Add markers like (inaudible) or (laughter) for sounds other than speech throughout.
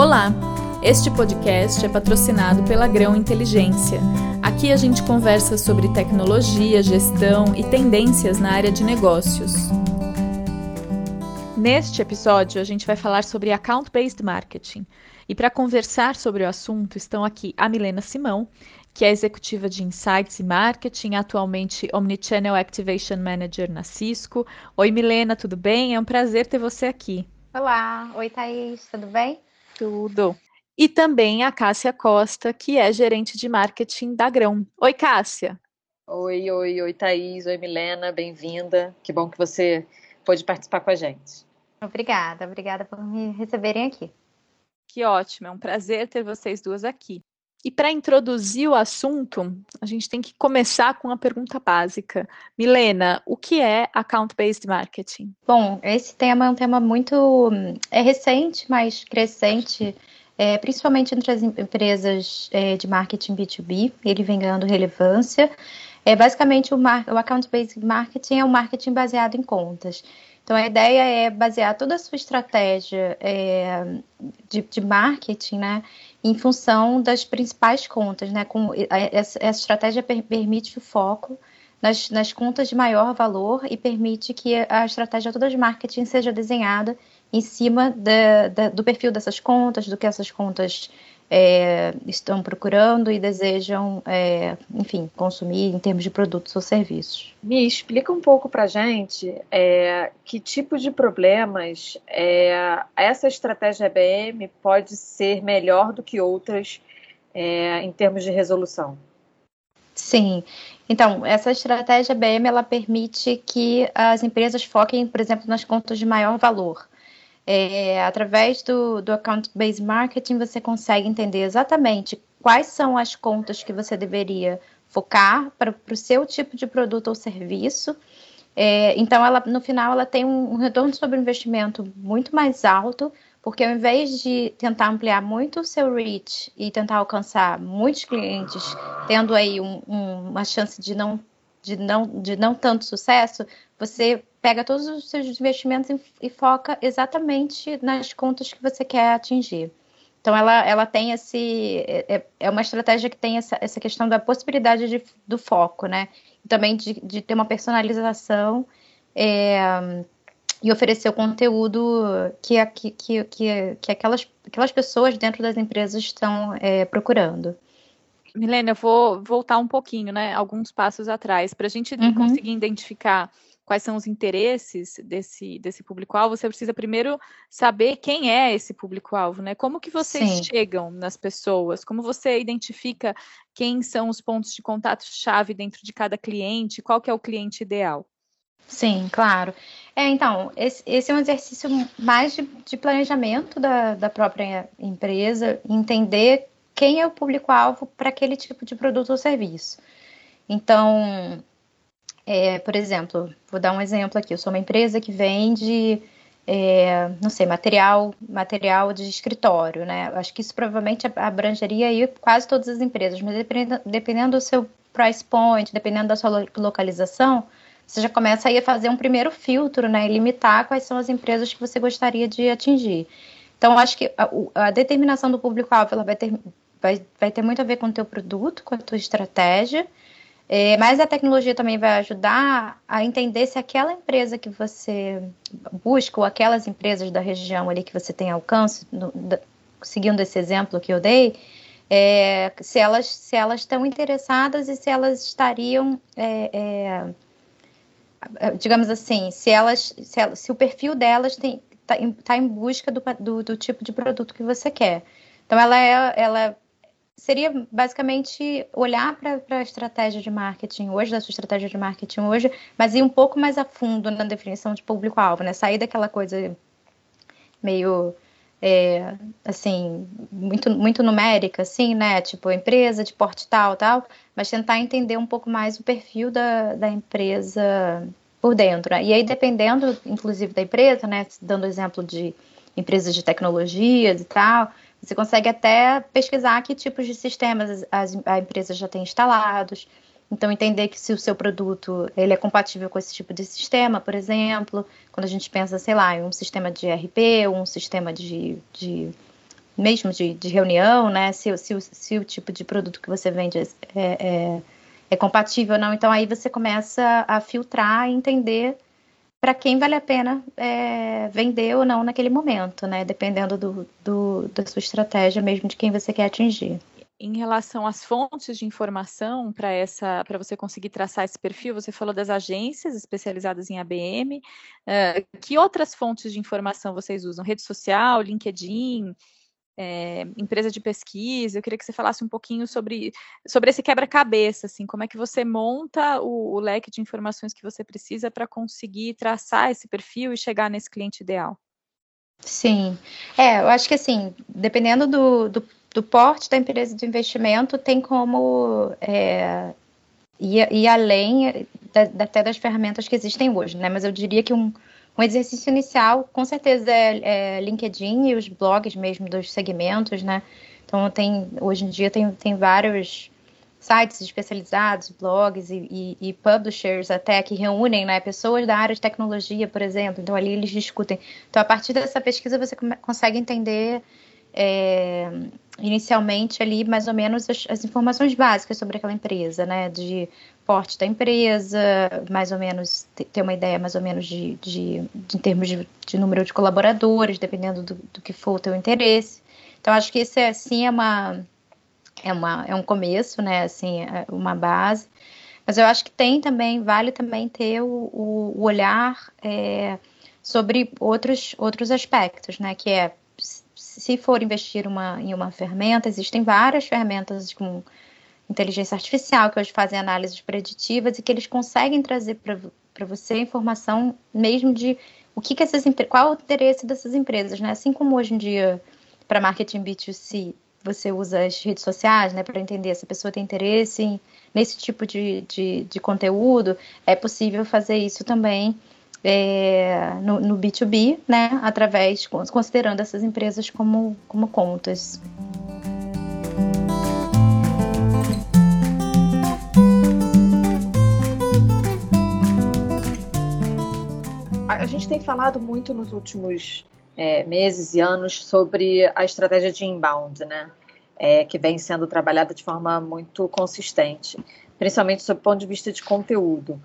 Olá! Este podcast é patrocinado pela Grão Inteligência. Aqui a gente conversa sobre tecnologia, gestão e tendências na área de negócios. Neste episódio, a gente vai falar sobre Account-Based Marketing. E para conversar sobre o assunto, estão aqui a Milena Simão, que é executiva de Insights e Marketing, atualmente Omnichannel Activation Manager na Cisco. Oi, Milena, tudo bem? É um prazer ter você aqui. Olá, oi Thaís, tudo bem? Tudo. E também a Cássia Costa, que é gerente de marketing da Grão. Oi, Cássia. Oi, oi, oi, Thaís. Oi, Milena. Bem-vinda. Que bom que você pôde participar com a gente. Obrigada, obrigada por me receberem aqui. Que ótimo, é um prazer ter vocês duas aqui. E para introduzir o assunto, a gente tem que começar com uma pergunta básica. Milena, o que é account-based marketing? Bom, esse tema é um tema muito é recente, mas crescente, é, principalmente entre as empresas é, de marketing B2B. Ele vem ganhando relevância. É basicamente o, o account-based marketing é um marketing baseado em contas. Então, a ideia é basear toda a sua estratégia é, de, de, marketing, né, em função das principais contas, né, com, essa, estratégia per, permite o foco nas, nas, contas de maior valor e permite que a estratégia toda de marketing seja desenhada em cima da, da, do perfil dessas contas, do que essas contas é, estão procurando e desejam, é, enfim, consumir em termos de produtos ou serviços. Me explica um pouco para gente é, que tipo de problemas é, essa estratégia EBM pode ser melhor do que outras é, em termos de resolução. Sim. Então, essa estratégia EBM ela permite que as empresas foquem, por exemplo, nas contas de maior valor. É, através do, do account-based marketing, você consegue entender exatamente quais são as contas que você deveria focar para o seu tipo de produto ou serviço. É, então, ela, no final, ela tem um, retorno sobre investimento muito mais alto, porque ao invés de tentar ampliar muito o seu reach e tentar alcançar muitos clientes, tendo aí um, um, uma chance de não, de, não, de não tanto sucesso, você pega todos os seus investimentos e, e, foca exatamente nas contas que você quer atingir. Então, ela, ela tem esse. É, é uma estratégia que tem essa, essa questão da possibilidade de, do foco, né? E também de, de ter uma personalização é, e oferecer o conteúdo que, que, que, que, que aquelas, aquelas pessoas dentro das empresas estão é, procurando. Milena, eu vou voltar um pouquinho, né? Alguns passos atrás, para a gente uhum. conseguir identificar quais são os interesses desse, desse público-alvo, você precisa primeiro saber quem é esse público-alvo, né? Como que vocês Sim. chegam nas pessoas? Como você identifica quem são os pontos de contato-chave dentro de cada cliente? Qual que é o cliente ideal? Sim, claro. É, então, esse, esse é um exercício mais de, de planejamento da, da própria empresa, entender quem é o público-alvo para aquele tipo de produto ou serviço. Então, é, por exemplo, vou dar um exemplo aqui. Eu sou uma empresa que vende, é, não sei, material, material de escritório, né? Acho que isso provavelmente abrangeria aí quase todas as empresas, mas dependendo, dependendo do seu price point, dependendo da sua localização, você já começa aí a fazer um primeiro filtro, né? E limitar quais são as empresas que você gostaria de atingir. Então, acho que a, a determinação do público-alvo vai ter, vai, vai ter muito a ver com o teu produto, com a tua estratégia é, mas a tecnologia também vai ajudar a entender se aquela empresa que você busca, ou aquelas empresas da região ali que você tem alcance, no, da, seguindo esse exemplo que eu dei, é, se, elas, se elas estão interessadas e se elas estariam, é, é digamos assim, se elas, se, elas, se o perfil delas está em, tá em busca do, do, do, tipo de produto que você quer. Então, ela é, ela seria basicamente olhar para a estratégia de marketing hoje, da sua estratégia de marketing hoje, mas ir um pouco mais a fundo na definição de público-alvo, né? Sair daquela coisa meio é, assim, muito, muito numérica, assim, né? Tipo, empresa de porte tal, tal, mas tentar entender um pouco mais o perfil da, da empresa por dentro. Né? E aí, dependendo, inclusive, da empresa, né? Dando exemplo de empresas de tecnologias e tal, você consegue até pesquisar que tipos de sistemas as, a empresa já tem instalados. Então, entender que se o seu produto ele é compatível com esse tipo de sistema, por exemplo, quando a gente pensa, sei lá, em um sistema de ou um sistema de, de mesmo de, de reunião, né? Se, se, se, o tipo de produto que você vende é, é, é compatível ou não. Então aí você começa a filtrar e entender para quem vale a pena é, vender ou não naquele momento, né? Dependendo do, do, da sua estratégia mesmo de quem você quer atingir. Em relação às fontes de informação para essa, para você conseguir traçar esse perfil, você falou das agências especializadas em ABM. Uh, é, que outras fontes de informação vocês usam? Rede social, LinkedIn, é, empresa de pesquisa. Eu queria que você falasse um pouquinho sobre, sobre esse quebra-cabeça, assim, como é que você monta o, o leque de informações que você precisa para conseguir traçar esse perfil e chegar nesse cliente ideal. Sim, é, eu acho que assim, dependendo do, do, do porte da empresa de investimento, tem como é, ir, ir além da, até das ferramentas que existem hoje, né? Mas eu diria que um, um exercício inicial, com certeza, é, é, LinkedIn e os blogs mesmo dos segmentos, né? Então, tem, hoje em dia tem, tem vários sites especializados, blogs e, e, e, publishers até que reúnem né, pessoas da área de tecnologia, por exemplo. Então, ali eles discutem. Então, a partir dessa pesquisa, você consegue entender é, inicialmente ali mais ou menos as, as, informações básicas sobre aquela empresa, né? De porte da empresa, mais ou menos ter uma ideia mais ou menos de, de, de em termos de, de, número de colaboradores, dependendo do, do, que for o teu interesse. Então acho que isso é assim é uma é uma é um começo, né? Assim, é uma base. Mas eu acho que tem também vale também ter o, o, o olhar é, sobre outros outros aspectos, né? Que é se for investir uma, em uma ferramenta, existem várias ferramentas com inteligência artificial que hoje fazem análises preditivas e que eles conseguem trazer para você informação mesmo de o que, que essas qual o interesse dessas empresas, né? Assim como hoje em dia para marketing B2C você usa as redes sociais, né, para entender se a pessoa tem interesse em, nesse tipo de, de, de conteúdo, é possível fazer isso também é, no, no, B2B, né, através, considerando essas empresas como, como contas. A gente tem falado muito nos últimos é, meses e anos sobre a estratégia de inbound, né? É, que vem sendo trabalhada de forma muito consistente, principalmente sob o ponto de vista de conteúdo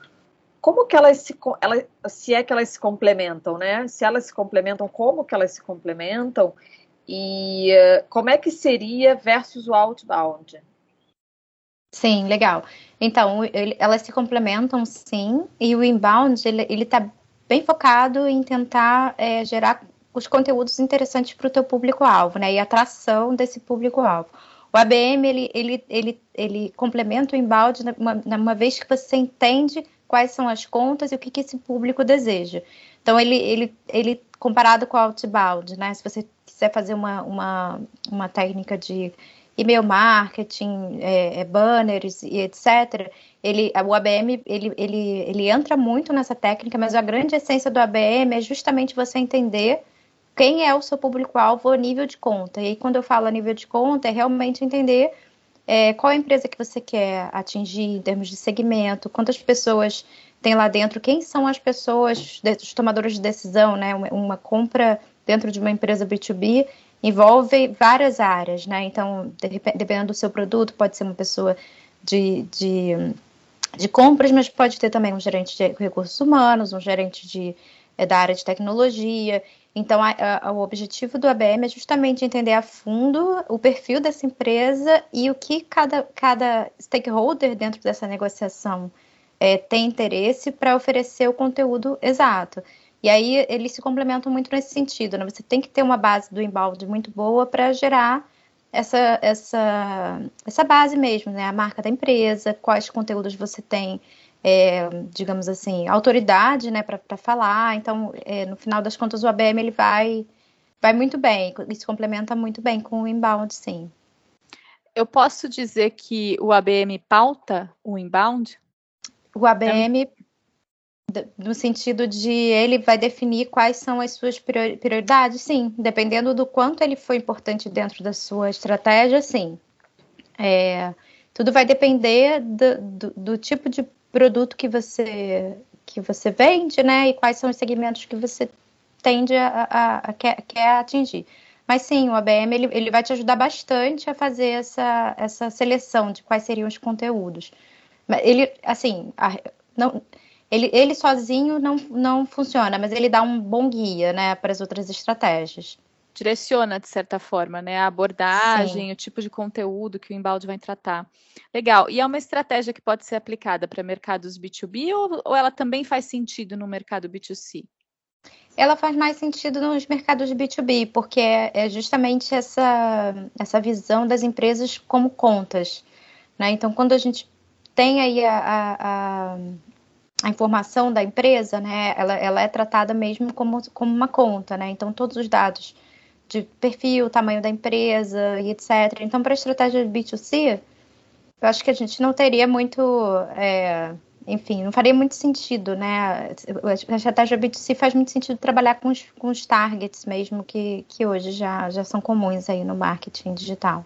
como que elas se, ela, se é que elas se complementam, né? Se elas se complementam, como que elas se complementam e uh, como é que seria versus o outbound? Sim, legal. Então, ele, elas se complementam, sim, e o inbound ele está bem focado em tentar é, gerar os conteúdos interessantes para o teu público-alvo, né? E atração desse público-alvo. O ABM ele, ele, ele, ele complementa o inbound uma, uma vez que você entende quais são as contas e o que, que esse público deseja. Então, ele, ele, ele comparado com o outbound, né? Se você quiser fazer uma, uma, uma técnica de e-mail marketing, é, é, banners e etc., ele, o ABM ele, ele, ele entra muito nessa técnica, mas a grande essência do ABM é justamente você entender quem é o seu público-alvo a nível de conta. E aí, quando eu falo a nível de conta, é realmente entender é, qual a empresa que você quer atingir em termos de segmento, quantas pessoas tem lá dentro, quem são as pessoas, os tomadores de decisão, né? Uma, compra dentro de uma empresa B2B envolve várias áreas, né? Então, de, dependendo do seu produto, pode ser uma pessoa de, de, de compras, mas pode ter também um gerente de recursos humanos, um gerente de, é, da área de tecnologia. Então, a, a, o objetivo do ABM é justamente entender a fundo o perfil dessa empresa e o que cada, cada stakeholder dentro dessa negociação é, tem interesse para oferecer o conteúdo exato. E aí eles se complementam muito nesse sentido. Né? Você tem que ter uma base do embalde muito boa para gerar essa, essa, essa base mesmo, né? A marca da empresa, quais conteúdos você tem é, digamos assim, autoridade, né, para falar. Então, é, no final das contas, o ABM ele vai, vai muito bem, se complementa muito bem com o inbound, sim. Eu posso dizer que o ABM pauta o inbound? O ABM, no sentido de ele vai definir quais são as suas prioridades, sim. Dependendo do quanto ele foi importante dentro da sua estratégia, sim. É, tudo vai depender do, do, do tipo de produto que você que você vende, né? E quais são os segmentos que você tende a, a, a quer, quer, atingir. Mas sim, o ABM ele, ele vai te ajudar bastante a fazer essa, essa seleção de quais seriam os conteúdos. Ele, assim, a, não, ele, ele sozinho não, não funciona, mas ele dá um bom guia, né, para as outras estratégias. Direciona, de certa forma, né, a abordagem, Sim. o tipo de conteúdo que o embalde vai tratar. Legal. E é uma estratégia que pode ser aplicada para mercados B2B ou, ou ela também faz sentido no mercado B2C? ela faz mais sentido nos mercados B2B, porque é, é justamente essa, essa visão das empresas como contas. Né? Então, quando a gente tem aí a, a, a, informação da empresa, né, ela, ela é tratada mesmo como, como uma conta. Né? Então, todos os dados de perfil, tamanho da empresa e etc. Então, para a estratégia de B2C, eu acho que a gente não teria muito. É, enfim, não faria muito sentido, né? A estratégia B2C faz muito sentido trabalhar com os, com os targets mesmo, que, que hoje já, já são comuns aí no marketing digital.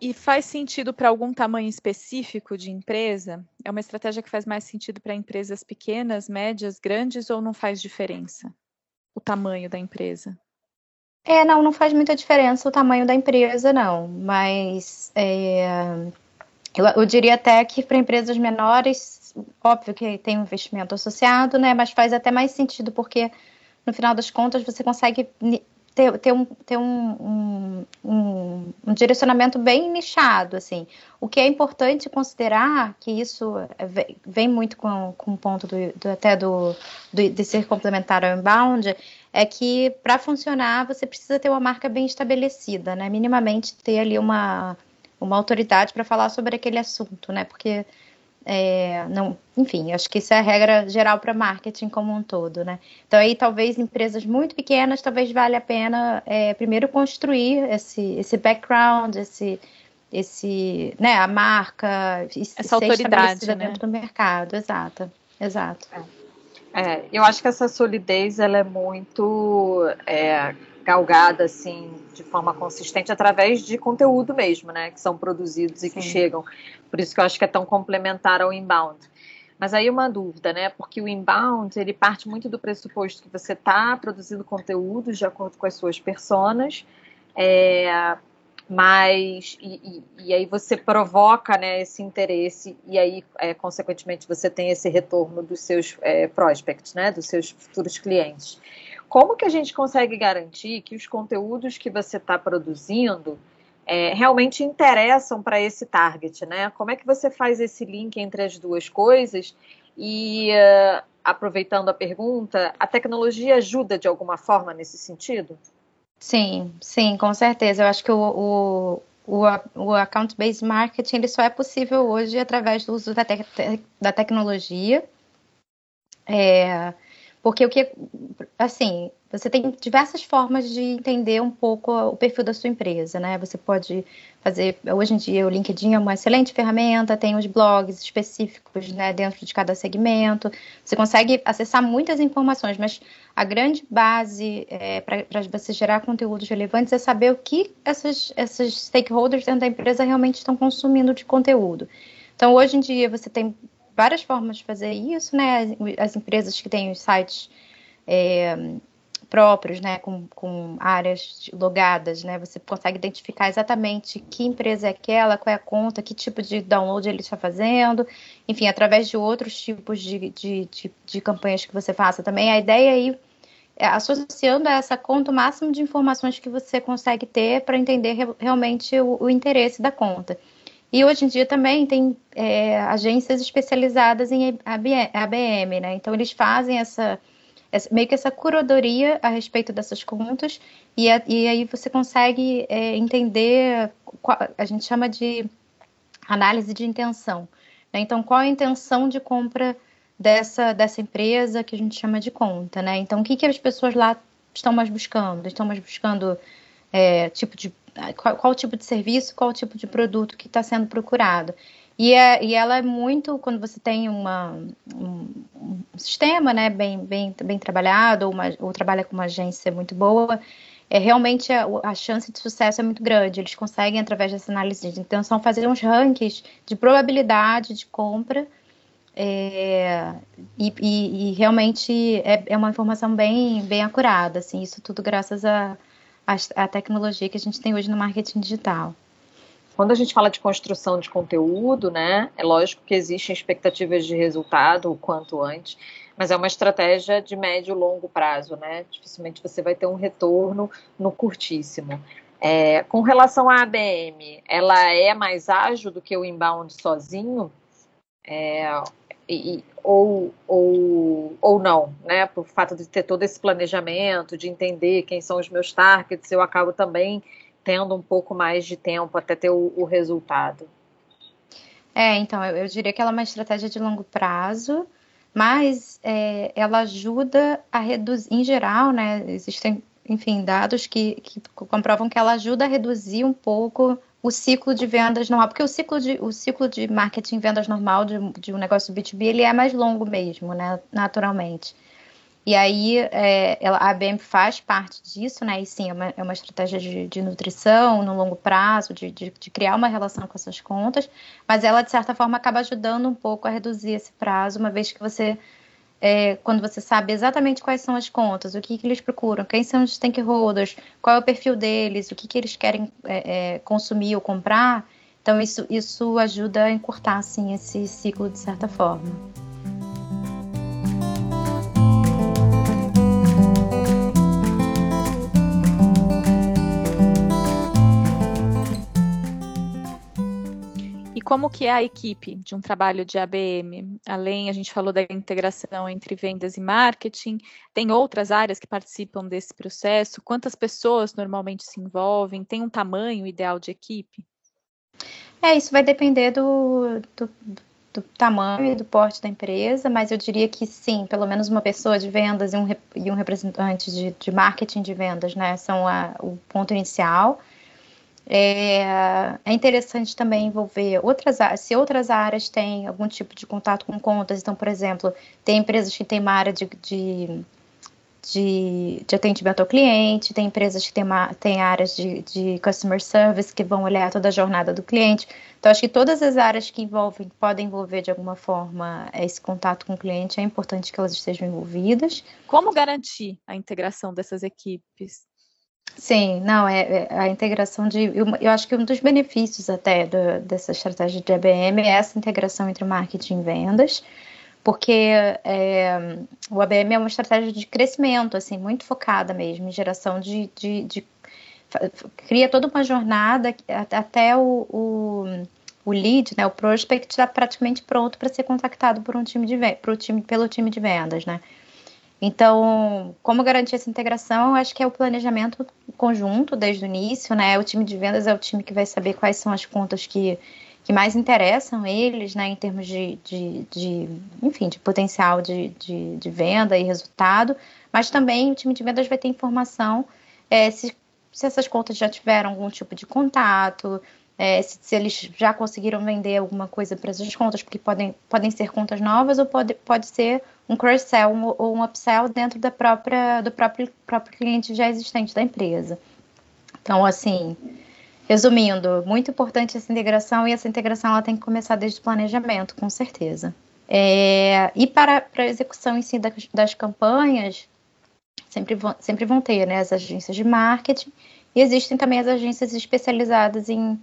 E faz sentido para algum tamanho específico de empresa? É uma estratégia que faz mais sentido para empresas pequenas, médias, grandes ou não faz diferença o tamanho da empresa? É, não, não faz muita diferença o tamanho da empresa, não. Mas é, eu, eu diria até que para empresas menores, óbvio que tem um investimento associado, né? Mas faz até mais sentido, porque no final das contas você consegue ter, ter, um, ter um, um, um, direcionamento bem nichado, assim. O que é importante considerar, que isso vem muito com, com o ponto do, do até do, do, de ser complementar ao inbound, é que para funcionar você precisa ter uma marca bem estabelecida, né? Minimamente ter ali uma uma autoridade para falar sobre aquele assunto, né? Porque é, não, enfim, acho que isso é a regra geral para marketing como um todo, né? Então aí talvez empresas muito pequenas, talvez valha a pena é, primeiro construir esse, esse background, esse, esse, né, a marca, essa autoridade né? dentro do mercado, exato, exato. É. é. eu acho que essa solidez ela é muito é, galgada assim de forma consistente através de conteúdo mesmo, né, que são produzidos e Sim. que chegam. Por isso que eu acho que é tão complementar ao inbound. Mas aí uma dúvida, né? Porque o inbound ele parte muito do pressuposto que você está produzindo conteúdos de acordo com as suas personas, é, mas e, e, e, aí você provoca né, esse interesse e aí é, consequentemente você tem esse retorno dos seus é, prospects, né? Dos seus futuros clientes. Como que a gente consegue garantir que os conteúdos que você está produzindo é, realmente interessam para esse target, né? Como é que você faz esse link entre as duas coisas? E uh, aproveitando a pergunta, a tecnologia ajuda de alguma forma nesse sentido? Sim, sim, com certeza. Eu acho que o, o, o, o account-based marketing ele só é possível hoje através do uso da, te da tecnologia. É, porque o que, assim, você tem diversas formas de entender um pouco o perfil da sua empresa, né? Você pode fazer, hoje em dia o LinkedIn é uma excelente ferramenta, tem os blogs específicos, né, dentro de cada segmento. Você consegue acessar muitas informações, mas a grande base é, para você gerar conteúdos relevantes é saber o que essas, esses stakeholders dentro da empresa realmente estão consumindo de conteúdo. Então, hoje em dia, você tem várias formas de fazer isso, né? As empresas que têm os sites é, próprios, né, com, com áreas logadas, né, você consegue identificar exatamente que empresa é aquela, qual é a conta, que tipo de download ele está fazendo, enfim, através de outros tipos de, de, de, de campanhas que você faça também. A ideia aí é associando a essa conta o máximo de informações que você consegue ter para entender re realmente o, o interesse da conta. E hoje em dia também tem é, agências especializadas em ABM, né? Então eles fazem essa, essa, meio que essa curadoria a respeito dessas contas e, a, e aí você consegue é, entender, qual, a gente chama de análise de intenção. Né? Então qual a intenção de compra dessa, dessa empresa que a gente chama de conta, né? Então o que, que as pessoas lá estão mais buscando? Estão mais buscando é, tipo de qual, qual, tipo de serviço, qual tipo de produto que está sendo procurado. E, é, e ela é muito, quando você tem uma, um, um sistema né, bem, bem, bem trabalhado, ou, uma, ou trabalha com uma agência muito boa, é realmente a, a, chance de sucesso é muito grande. Eles conseguem, através dessa análise de intenção, fazer uns rankings de probabilidade de compra. É, e, e, e, realmente é, é, uma informação bem, bem acurada. Assim, isso tudo graças a, a, tecnologia que a gente tem hoje no marketing digital. Quando a gente fala de construção de conteúdo, né, é lógico que existem expectativas de resultado o quanto antes, mas é uma estratégia de médio e longo prazo, né? Dificilmente você vai ter um retorno no curtíssimo. É, com relação à ABM, ela é mais ágil do que o inbound sozinho? É, e, ou, ou, ou não, né? Por fato de ter todo esse planejamento, de entender quem são os meus targets, eu acabo também tendo um pouco mais de tempo até ter o, o resultado. É, então, eu, eu, diria que ela é uma estratégia de longo prazo, mas é, ela ajuda a reduzir, em geral, né? Existem, enfim, dados que, que comprovam que ela ajuda a reduzir um pouco o ciclo de vendas normal, porque o ciclo de, o ciclo de marketing vendas normal de, de um negócio B2B ele é mais longo mesmo, né, naturalmente. E aí é, a ABM faz parte disso, né? E sim, é uma, é uma estratégia de, de, nutrição no longo prazo, de, de, de, criar uma relação com essas contas, mas ela, de certa forma, acaba ajudando um pouco a reduzir esse prazo, uma vez que você, é, quando você sabe exatamente quais são as contas, o que, que eles procuram, quem são os stakeholders, qual é o perfil deles, o que, que eles querem é, é consumir ou comprar, então isso, isso ajuda a encurtar, assim, esse ciclo de certa forma. Como que é a equipe de um trabalho de ABM? Além, a gente falou da integração entre vendas e marketing, tem outras áreas que participam desse processo? Quantas pessoas normalmente se envolvem? Tem um tamanho ideal de equipe? É, isso vai depender do, do, do tamanho e do porte da empresa, mas eu diria que sim, pelo menos uma pessoa de vendas e um, e um representante de, de marketing de vendas, né, são a, o ponto inicial. É, é, interessante também envolver outras se outras áreas têm algum tipo de contato com contas. Então, por exemplo, tem empresas que têm uma área de, de, de, de atendimento ao cliente, tem empresas que têm, uma, têm áreas de, de customer service que vão olhar toda a jornada do cliente. Então, acho que todas as áreas que envolvem, podem envolver de alguma forma esse contato com o cliente, é importante que elas estejam envolvidas. Como garantir a integração dessas equipes? Sim, não, é, é a integração de. Eu, eu, acho que um dos benefícios até do, dessa estratégia de ABM é essa integração entre marketing e vendas, porque é, o ABM é uma estratégia de crescimento, assim, muito focada mesmo, em geração de. de, de cria toda uma jornada até o, o, o lead, né, o prospect está praticamente pronto para ser contactado por um time de pro time, pelo time de vendas, né? Então, como garantir essa integração? Eu acho que é o planejamento conjunto desde o início, né? O time de vendas é o time que vai saber quais são as contas que, que mais interessam eles, né? Em termos de, de, de enfim, de potencial de, de, de, venda e resultado. Mas também o time de vendas vai ter informação é, se, se essas contas já tiveram algum tipo de contato, é, se, se, eles já conseguiram vender alguma coisa para essas contas, porque podem, podem ser contas novas ou pode, pode ser um cross-sell um, ou um upsell dentro da própria, do próprio, próprio cliente já existente da empresa. Então, assim, resumindo, muito importante essa integração e essa integração ela tem que começar desde o planejamento, com certeza. É, e para, para a execução em si das, das campanhas, sempre vão, sempre vão ter né, as agências de marketing e existem também as agências especializadas em,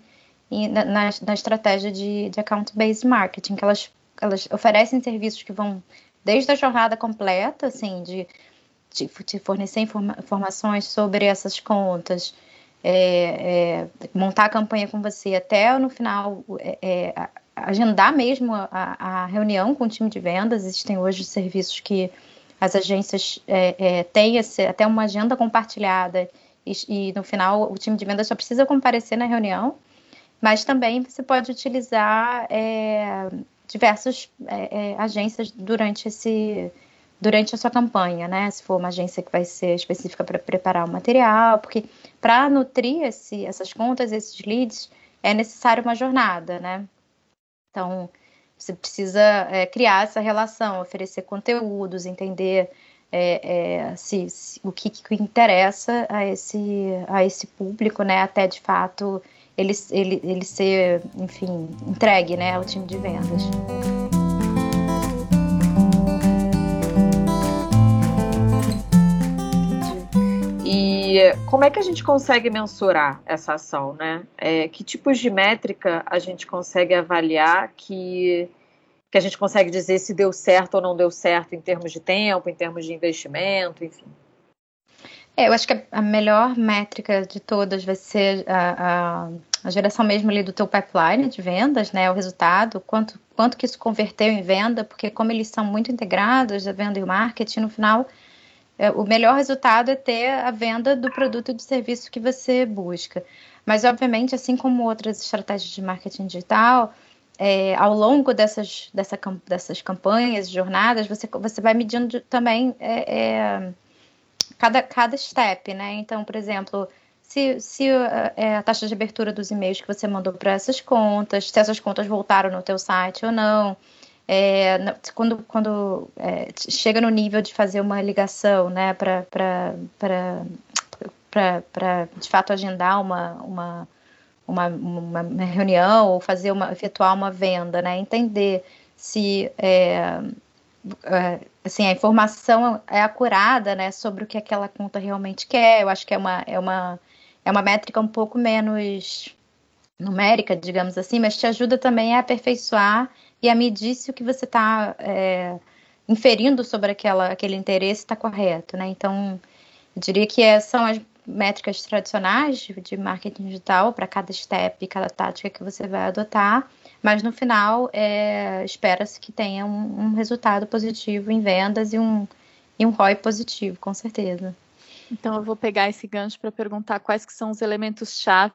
na, na, estratégia de, de account-based marketing, que elas, elas oferecem serviços que vão desde a jornada completa, assim, de, de, de fornecer informa informações sobre essas contas, é, é, montar a campanha com você, até no final é, é agendar mesmo a, a, reunião com o time de vendas. Existem hoje serviços que as agências é, é, têm esse, até uma agenda compartilhada e, e, no final o time de vendas só precisa comparecer na reunião, mas também você pode utilizar é, diversas é, é, agências durante esse durante a sua campanha, né? Se for uma agência que vai ser específica para preparar o material, porque para nutrir esse, essas contas, esses leads, é necessário uma jornada, né? Então, você precisa é, criar essa relação, oferecer conteúdos, entender é, é, se, se, o que, que, interessa a esse, a esse público, né? Até de fato ele, ele, ele ser, enfim, entregue né, ao time de vendas. E como é que a gente consegue mensurar essa ação, né? É, que tipos de métrica a gente consegue avaliar que, que a gente consegue dizer se deu certo ou não deu certo em termos de tempo, em termos de investimento, enfim? É, eu acho que a melhor métrica de todas vai ser a, a, a, geração mesmo ali do teu pipeline de vendas, né? O resultado, quanto, quanto que isso converteu em venda, porque como eles são muito integrados, a venda e o marketing, no final, é, o melhor resultado é ter a venda do produto e do serviço que você busca. Mas, obviamente, assim como outras estratégias de marketing digital, é, ao longo dessas, dessa, dessas campanhas, jornadas, você, você vai medindo também é, é cada, cada step, né? Então, por exemplo, se, se é, a taxa de abertura dos e-mails que você mandou para essas contas, se essas contas voltaram no teu site ou não, é, quando, quando é, chega no nível de fazer uma ligação, né, para de fato agendar uma, uma, uma, uma, reunião ou fazer uma, efetuar uma venda, né, entender se é, assim, a informação é acurada, né, sobre o que aquela conta realmente quer. Eu acho que é uma, é uma, é uma métrica um pouco menos numérica, digamos assim, mas te ajuda também a aperfeiçoar e a medir se o que você está é, inferindo sobre aquela, aquele interesse está correto, né? Então, eu diria que são as métricas tradicionais de, marketing digital para cada step cada tática que você vai adotar mas no final é, espera-se que tenha um, um, resultado positivo em vendas e um, e um ROI positivo, com certeza. Então eu vou pegar esse gancho para perguntar quais que são os elementos-chave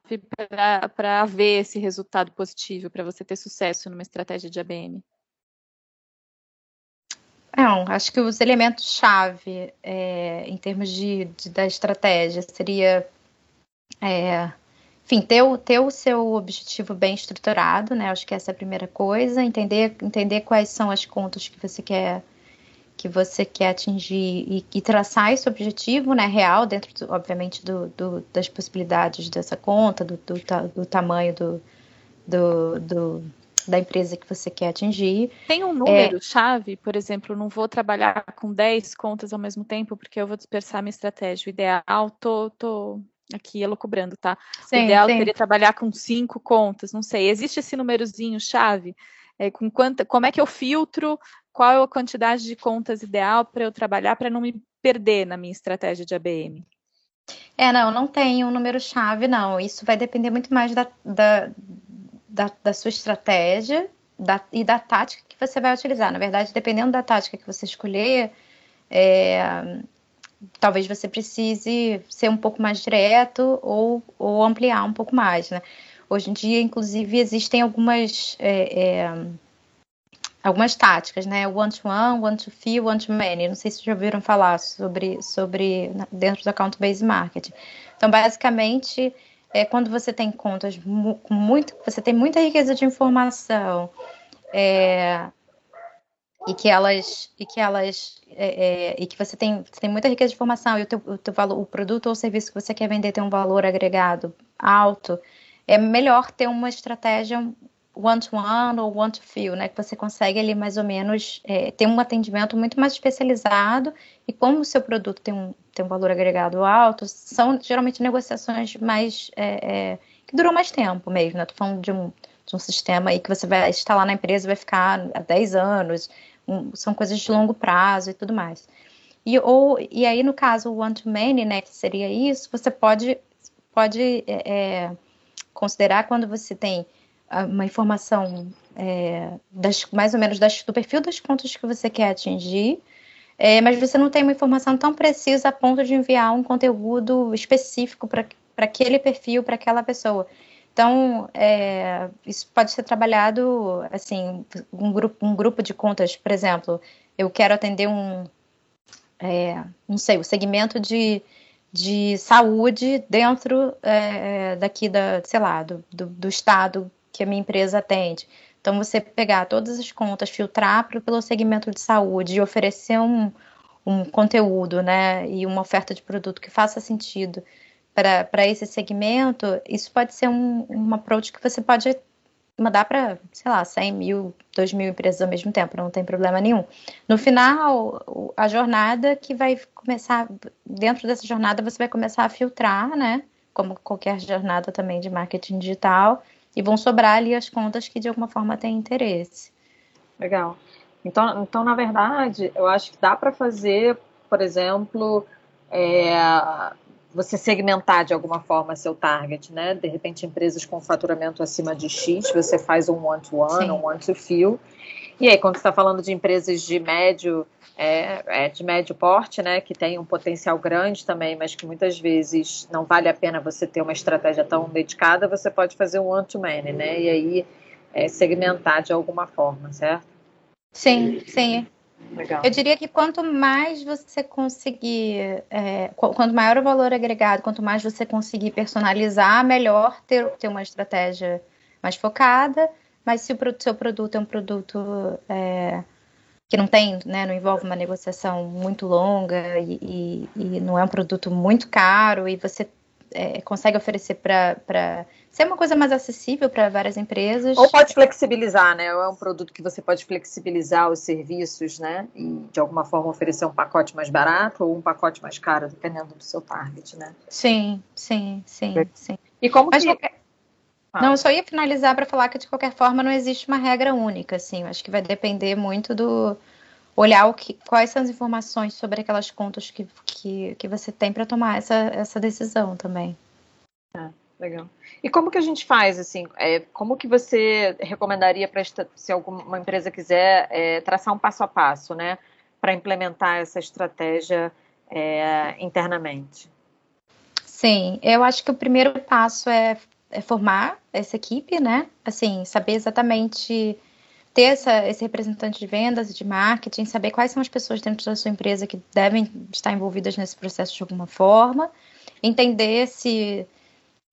para haver esse resultado positivo, para você ter sucesso numa estratégia de ABM. Não, acho que os elementos-chave é, em termos de, de, da estratégia seria é, enfim, ter o, ter o seu objetivo bem estruturado, né? Acho que essa é a primeira coisa. Entender, entender quais são as contas que você quer que você quer atingir e, e traçar esse objetivo né, real, dentro, do, obviamente, do, do, das possibilidades dessa conta, do, do tamanho do, da empresa que você quer atingir. Tem um número é, chave, por exemplo, não vou trabalhar com 10 contas ao mesmo tempo, porque eu vou dispersar minha estratégia. O ideal, tô, tô aqui elocubrando, tá? Sim, o ideal sim. seria trabalhar com cinco contas, não sei. Existe esse númerozinho chave? É, com quanta, como é que eu filtro? Qual é a quantidade de contas ideal para eu trabalhar para não me perder na minha estratégia de ABM? É, não, não tem um número chave, não. Isso vai depender muito mais da, da, da, da sua estratégia da, e da tática que você vai utilizar. Na verdade, dependendo da tática que você escolher, é, talvez você precise ser um pouco mais direto ou, ou ampliar um pouco mais, né? Hoje em dia, inclusive, existem algumas é, é, algumas táticas, né? One-to-one, one-to-few, one-to-many. Não sei se já ouviram falar sobre, sobre dentro do account-based marketing. Então, basicamente, é quando você tem contas com muito, você tem muita riqueza de informação, é, e que elas e que elas é, é, e que você tem, você tem muita riqueza de informação e o teu, o teu valor, o produto ou serviço que você quer vender tem um valor agregado alto, é melhor ter uma estratégia one-to-one ou one-to-few, né? Que você consegue ali mais ou menos é, ter um atendimento muito mais especializado e como o seu produto tem um, tem um valor agregado alto, são geralmente negociações mais é, é, que duram mais tempo mesmo, né? Tô falando de um, de um sistema aí que você vai instalar na empresa vai ficar há 10 anos, um, são coisas de longo prazo e tudo mais. E, ou, e aí, no caso, o one-to-many, né, que seria isso, você pode, pode é, é considerar quando você tem uma informação é, das, mais ou menos das, do perfil das contas que você quer atingir, é, mas você não tem uma informação tão precisa a ponto de enviar um conteúdo específico para aquele perfil, para aquela pessoa. Então, é, isso pode ser trabalhado, assim, um grupo, um grupo de contas, por exemplo, eu quero atender um, é, não sei, o segmento de, de saúde dentro é, daqui da, sei lá, do, do, do, estado que a minha empresa atende. Então, você pegar todas as contas, filtrar pelo segmento de saúde e oferecer um, um conteúdo, né, e uma oferta de produto que faça sentido para esse segmento, isso pode ser um, um approach que você pode mandar para, sei lá, 100 mil, 2 mil empresas ao mesmo tempo, não tem problema nenhum. No final, a jornada que vai começar, dentro dessa jornada você vai começar a filtrar, né? Como qualquer jornada também de marketing digital, e vão sobrar ali as contas que de alguma forma têm interesse. Legal. Então, então na verdade, eu acho que dá para fazer, por exemplo, é, você segmentar de alguma forma seu target, né? De repente, empresas com faturamento acima de X, você faz um one-to-one, um one-to-few. E aí, quando você está falando de empresas de médio, é, é, de médio porte, né, que tem um potencial grande também, mas que muitas vezes não vale a pena você ter uma estratégia tão dedicada, você pode fazer um one-to-many, né? E aí é, segmentar de alguma forma, certo? Sim, sim. Legal. Eu diria que quanto mais você conseguir, é, quanto maior o valor agregado, quanto mais você conseguir personalizar, melhor ter, ter uma estratégia mais focada. Mas se o seu produto é um produto é, que não tem, né, não envolve uma negociação muito longa e, e, e não é um produto muito caro e você é, consegue oferecer para ser uma coisa mais acessível para várias empresas. Ou pode flexibilizar, né? Ou é um produto que você pode flexibilizar os serviços, né? E de alguma forma oferecer um pacote mais barato ou um pacote mais caro, dependendo do seu target, né? Sim, sim, sim, sim. E como Mas que... Qualquer... Ah. Não, eu só ia finalizar para falar que de qualquer forma não existe uma regra única, assim. Eu acho que vai depender muito do olhar o que, quais são as informações sobre aquelas contas que, que, que você tem para tomar essa, essa decisão também. É. Legal. E como que a gente faz, assim, é, como que você recomendaria para se alguma empresa quiser é, traçar um passo a passo, né, para implementar essa estratégia é, internamente? Sim, eu acho que o primeiro passo é, formar essa equipe, né, assim, saber exatamente ter essa, esse representante de vendas e de marketing, saber quais são as pessoas dentro da sua empresa que devem estar envolvidas nesse processo de alguma forma, entender se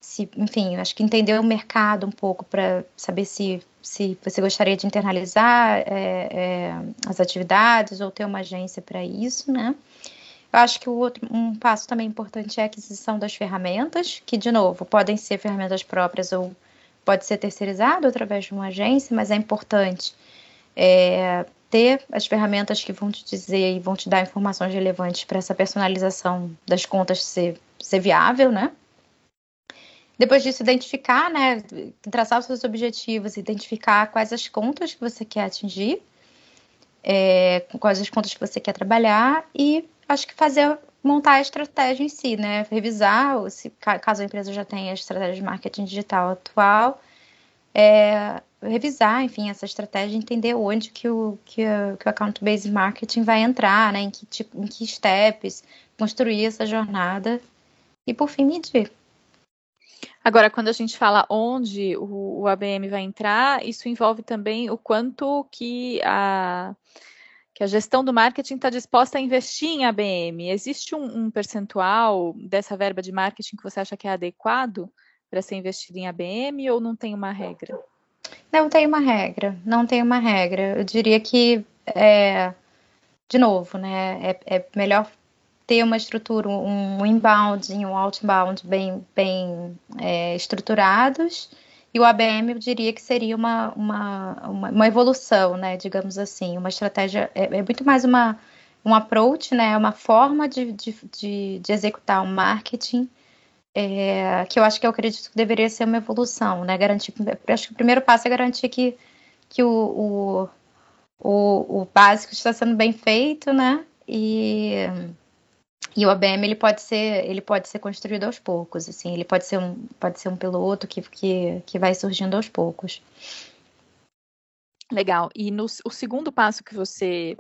se, enfim, acho que entender o mercado um pouco para saber se, se você gostaria de internalizar é, é, as atividades ou ter uma agência para isso, né? Eu acho que o outro, um passo também importante é a aquisição das ferramentas, que, de novo, podem ser ferramentas próprias ou pode ser terceirizado através de uma agência, mas é importante é, ter as ferramentas que vão te dizer e vão te dar informações relevantes para essa personalização das contas ser, ser viável, né? Depois disso, identificar, né, traçar os seus objetivos, identificar quais as contas que você quer atingir, é, quais as contas que você quer trabalhar e acho que fazer montar a estratégia em si, né, revisar, se, caso a empresa já tenha a estratégia de marketing digital atual, é, revisar, enfim, essa estratégia, entender onde que o, que, o, que o account-based marketing vai entrar, né, em que, tipo, em que steps, construir essa jornada e, por fim, medir. Agora, quando a gente fala onde o, o ABM vai entrar, isso envolve também o quanto que a, que a gestão do marketing está disposta a investir em ABM. Existe um, um, percentual dessa verba de marketing que você acha que é adequado para ser investido em ABM ou não tem uma regra? Não tem uma regra, não tem uma regra. Eu diria que, é, de novo, né, é, é melhor ter uma estrutura, um inbound e um outbound bem, bem é, estruturados. E o ABM eu diria que seria uma, uma, uma, uma evolução, né? Digamos assim, uma estratégia, é, é, muito mais uma, um approach, né? Uma forma de, de, de, de executar o um marketing é, que eu acho que eu acredito que deveria ser uma evolução, né? Garantir, acho que o primeiro passo é garantir que, que o, o, o, o básico está sendo bem feito, né? E e o ABM ele pode ser ele pode ser construído aos poucos, assim, ele pode ser um pode ser um piloto que, que, que vai surgindo aos poucos. Legal. E no, o segundo passo que você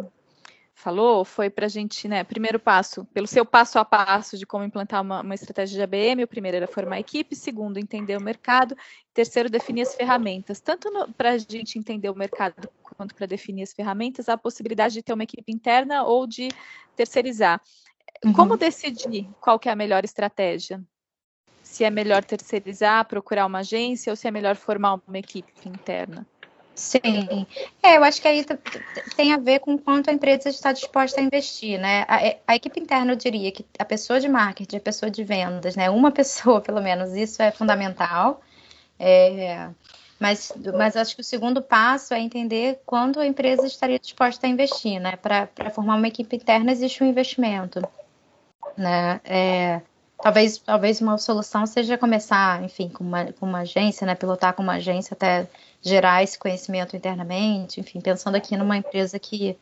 falou foi para a gente, né? Primeiro passo, pelo seu passo a passo de como implantar uma, uma estratégia de ABM, o primeiro era formar a equipe, segundo, entender o mercado, terceiro, definir as ferramentas. Tanto para a gente entender o mercado quanto para definir as ferramentas, a possibilidade de ter uma equipe interna ou de terceirizar. Uhum. Como decidir qual que é a melhor estratégia? Se é melhor terceirizar, procurar uma agência ou se é melhor formar uma equipe interna? Sim, é, eu acho que aí tem a ver com quanto a empresa está disposta a investir, né? A, é, a, equipe interna, eu diria que a pessoa de marketing, a pessoa de vendas, né? Uma (laughs) pessoa, pelo menos, isso é fundamental. É, Mas, mas acho que o segundo passo é entender quando a empresa estaria disposta a investir, né? Para formar uma equipe interna existe um investimento, né? É, talvez, talvez uma solução seja começar, enfim, com uma, com uma agência, né? Pilotar com uma agência até gerar esse conhecimento internamente, enfim, pensando aqui numa empresa que,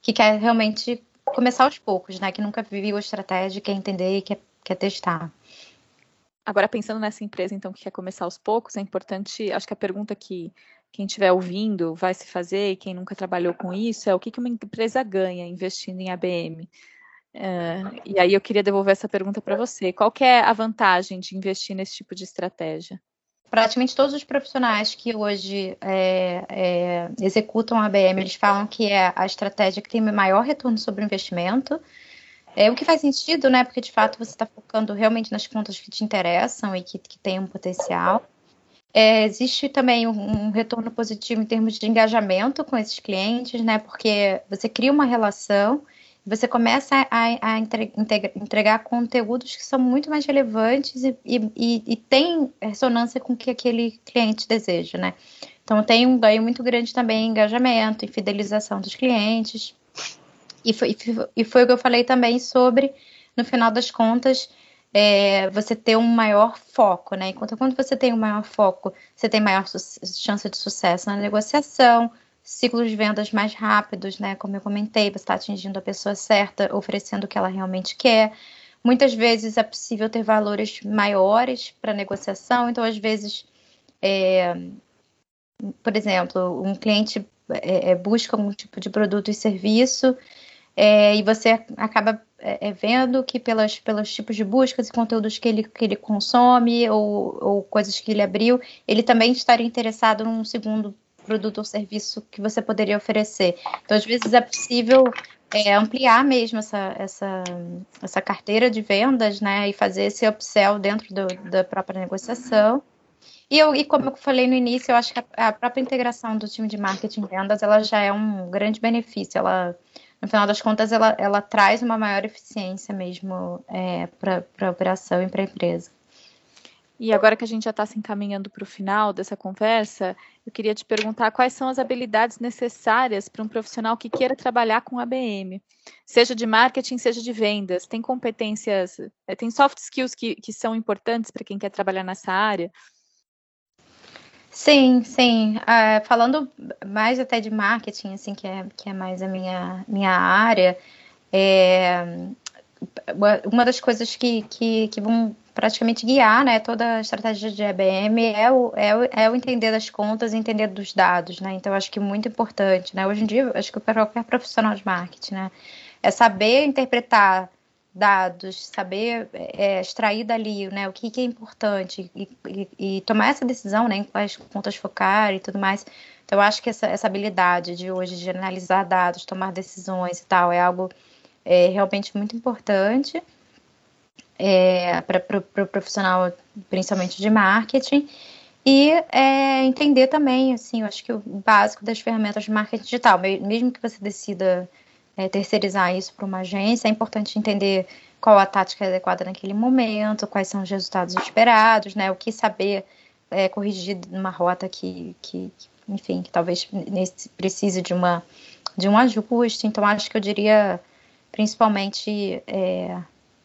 que quer realmente começar aos poucos, né? Que nunca viu a estratégia, quer entender e quer, quer testar. Agora, pensando nessa empresa, então, que quer começar aos poucos, é importante, acho que a pergunta que quem estiver ouvindo vai se fazer, e quem nunca trabalhou com isso, é o que, que uma empresa ganha investindo em ABM. É, e aí eu queria devolver essa pergunta para você. Qual é a vantagem de investir nesse tipo de estratégia? Praticamente todos os profissionais que hoje é, é, executam a ABM, eles falam que é a estratégia que tem maior retorno sobre o investimento, é o que faz sentido, né? Porque de fato você está focando realmente nas contas que te interessam e que, que têm um potencial. É, existe também um, um, retorno positivo em termos de engajamento com esses clientes, né? Porque você cria uma relação, você começa a, a entregar, entregar conteúdos que são muito mais relevantes e, e, e tem ressonância com o que aquele cliente deseja, né? Então tem um ganho muito grande também em engajamento e fidelização dos clientes. E foi, e foi o que eu falei também sobre, no final das contas, é, você ter um maior foco, né? Enquanto quando você tem um maior foco, você tem maior chance de sucesso na negociação, ciclos de vendas mais rápidos, né? Como eu comentei, você está atingindo a pessoa certa, oferecendo o que ela realmente quer. Muitas vezes é possível ter valores maiores para negociação, então às vezes, é, por exemplo, um cliente é, é busca algum tipo de produto e serviço é, e você acaba é, é, vendo que pelas, pelos tipos de buscas e conteúdos que ele, que ele consome ou, ou coisas que ele abriu, ele também estaria interessado num segundo produto ou serviço que você poderia oferecer. Então, às vezes é possível é, ampliar mesmo essa, essa, essa carteira de vendas, né, e fazer esse upsell dentro do, da própria negociação. E, eu, e como eu falei no início, eu acho que a, a própria integração do time de marketing e vendas, ela já é um grande benefício. Ela no final das contas, ela, ela traz uma maior eficiência mesmo é, para a operação e para a empresa. E agora que a gente já está se encaminhando para o final dessa conversa, eu queria te perguntar quais são as habilidades necessárias para um profissional que queira trabalhar com ABM, seja de marketing, seja de vendas. Tem competências, é, tem soft skills que, que são importantes para quem quer trabalhar nessa área? Sim, sim. Uh, falando mais até de marketing, assim, que é, que é mais a minha, minha área, é, uma das coisas que, que, que vão praticamente guiar né, toda a estratégia de EBM é o, é, o, é o entender das contas e entender dos dados, né? Então, acho que é muito importante, né? Hoje em dia, acho que para qualquer profissional de marketing, né? É saber interpretar dados, saber é, extrair dali né, o que, que é importante e, e, e, tomar essa decisão né, em quais contas focar e tudo mais. Então, acho que essa, essa habilidade de hoje de analisar dados, tomar decisões e tal, é algo é, realmente muito importante é, para o pro profissional, principalmente de marketing. E é, entender também, assim, eu acho que o básico das ferramentas de marketing digital, mesmo que você decida é, terceirizar isso para uma agência, é importante entender qual a tática adequada naquele momento, quais são os resultados esperados, né? O que saber é, corrigir numa rota que, que, enfim, que talvez precise de uma de um ajuste. Então, acho que eu diria principalmente é,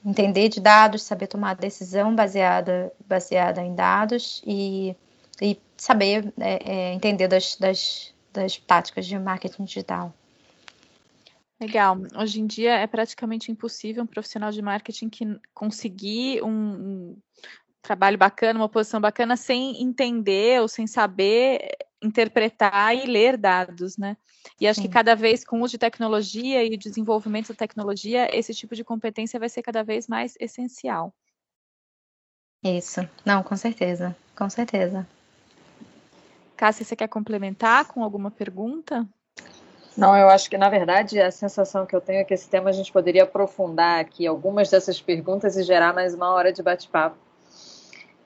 entender de dados, saber tomar decisão baseada baseada em dados e, e saber é, é entender das, das, das táticas de marketing digital. Legal. Hoje em dia é praticamente impossível um profissional de marketing que conseguir um, um trabalho bacana, uma posição bacana, sem entender ou sem saber interpretar e ler dados, né? E acho Sim. que cada vez com o uso de tecnologia e o desenvolvimento da tecnologia, esse tipo de competência vai ser cada vez mais essencial. Isso. Não, com certeza. Com certeza. Cássia, você quer complementar com alguma pergunta? Não, eu acho que, na verdade, a sensação que eu tenho é que esse tema a gente poderia aprofundar aqui algumas dessas perguntas e gerar mais uma hora de bate-papo.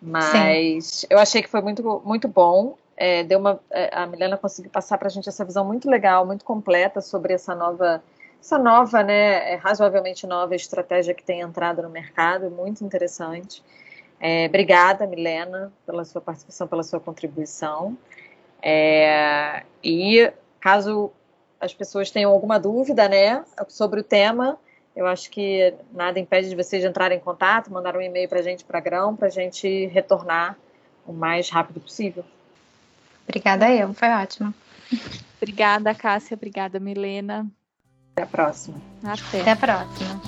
Mas Sim. eu achei que foi muito, muito bom. É, deu uma, é, a Milena conseguiu passar para a gente essa visão muito legal, muito completa sobre essa nova, essa nova, né, é, razoavelmente nova estratégia que tem entrado no mercado, muito interessante. É, obrigada, Milena, pela sua participação, pela sua contribuição. É, e caso as pessoas tenham alguma dúvida, né, sobre o tema, eu acho que nada impede de vocês entrarem em contato, mandar um e-mail para a gente, para Grão, para a gente retornar o mais rápido possível. Obrigada eu, foi ótimo. Obrigada, Cássia. Obrigada, Milena. Até a próxima. Até, Até a próxima.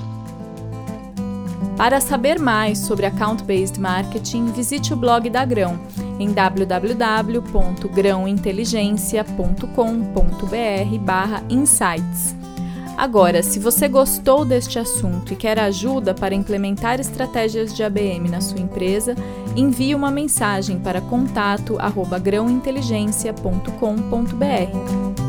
Para saber mais sobre Account-Based Marketing, visite o blog da Grão em www.grãointeligência.com.br/insights. Agora, se você gostou deste assunto e quer ajuda para implementar estratégias de ABM na sua empresa, envie uma mensagem para contato@grãointeligência.com.br.